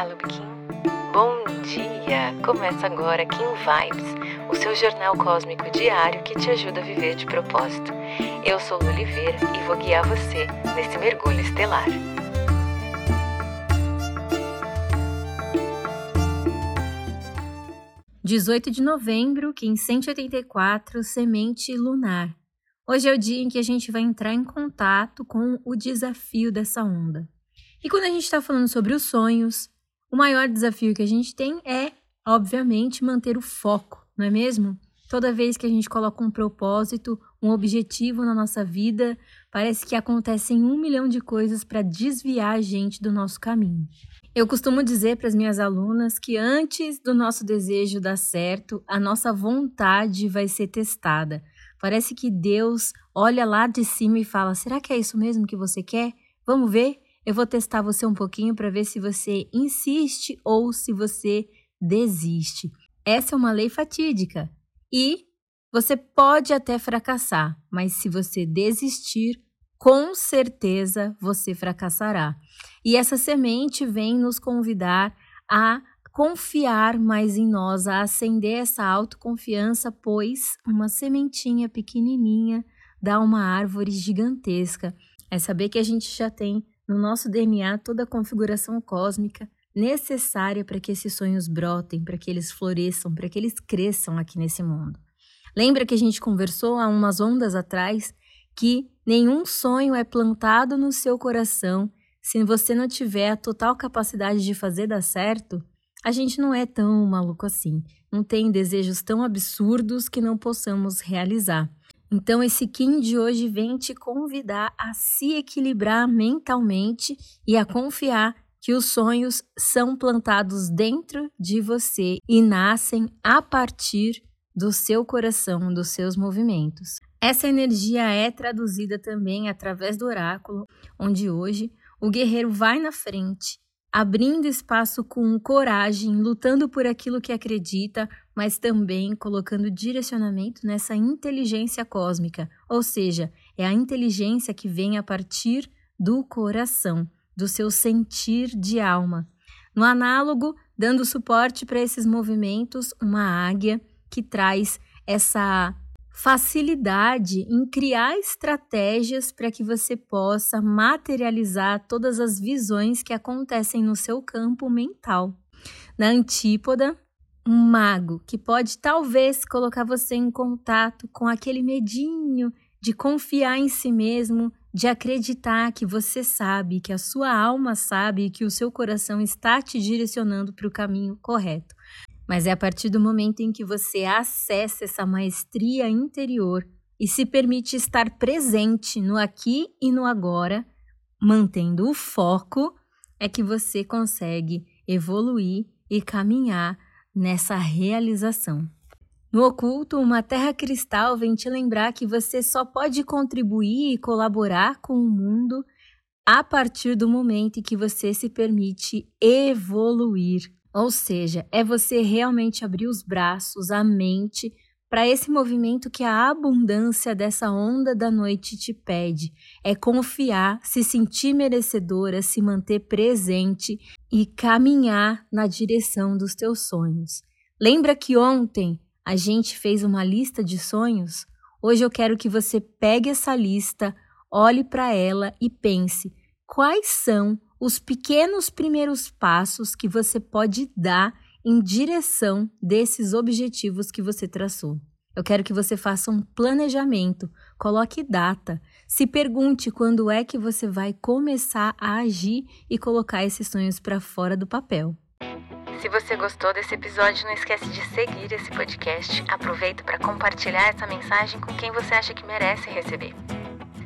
Olá, Lubiquim. Bom dia! Começa agora Kim Vibes, o seu jornal cósmico diário que te ajuda a viver de propósito. Eu sou Lu Oliveira e vou guiar você nesse mergulho estelar. Dezoito de novembro, Kim 184, Semente Lunar. Hoje é o dia em que a gente vai entrar em contato com o desafio dessa onda. E quando a gente está falando sobre os sonhos, o maior desafio que a gente tem é, obviamente, manter o foco, não é mesmo? Toda vez que a gente coloca um propósito, um objetivo na nossa vida, parece que acontecem um milhão de coisas para desviar a gente do nosso caminho. Eu costumo dizer para as minhas alunas que antes do nosso desejo dar certo, a nossa vontade vai ser testada. Parece que Deus olha lá de cima e fala: será que é isso mesmo que você quer? Vamos ver? Eu vou testar você um pouquinho para ver se você insiste ou se você desiste. Essa é uma lei fatídica e você pode até fracassar, mas se você desistir, com certeza você fracassará. E essa semente vem nos convidar a confiar mais em nós, a acender essa autoconfiança, pois uma sementinha pequenininha dá uma árvore gigantesca. É saber que a gente já tem no nosso DNA toda a configuração cósmica necessária para que esses sonhos brotem, para que eles floresçam, para que eles cresçam aqui nesse mundo. Lembra que a gente conversou há umas ondas atrás que nenhum sonho é plantado no seu coração se você não tiver a total capacidade de fazer dar certo? A gente não é tão maluco assim, não tem desejos tão absurdos que não possamos realizar. Então, esse Kim de hoje vem te convidar a se equilibrar mentalmente e a confiar que os sonhos são plantados dentro de você e nascem a partir do seu coração, dos seus movimentos. Essa energia é traduzida também através do oráculo, onde hoje o guerreiro vai na frente abrindo espaço com coragem, lutando por aquilo que acredita, mas também colocando direcionamento nessa inteligência cósmica, ou seja, é a inteligência que vem a partir do coração, do seu sentir de alma. No análogo, dando suporte para esses movimentos, uma águia que traz essa facilidade em criar estratégias para que você possa materializar todas as visões que acontecem no seu campo mental. Na antípoda, um mago que pode talvez colocar você em contato com aquele medinho de confiar em si mesmo, de acreditar que você sabe, que a sua alma sabe que o seu coração está te direcionando para o caminho correto. Mas é a partir do momento em que você acessa essa maestria interior e se permite estar presente no aqui e no agora, mantendo o foco, é que você consegue evoluir e caminhar nessa realização. No oculto, uma terra cristal vem te lembrar que você só pode contribuir e colaborar com o mundo a partir do momento em que você se permite evoluir ou seja, é você realmente abrir os braços, a mente, para esse movimento que a abundância dessa onda da noite te pede. É confiar, se sentir merecedora, se manter presente e caminhar na direção dos teus sonhos. Lembra que ontem a gente fez uma lista de sonhos? Hoje eu quero que você pegue essa lista, olhe para ela e pense quais são os pequenos primeiros passos que você pode dar em direção desses objetivos que você traçou. Eu quero que você faça um planejamento, coloque data, se pergunte quando é que você vai começar a agir e colocar esses sonhos para fora do papel. Se você gostou desse episódio, não esquece de seguir esse podcast. Aproveita para compartilhar essa mensagem com quem você acha que merece receber.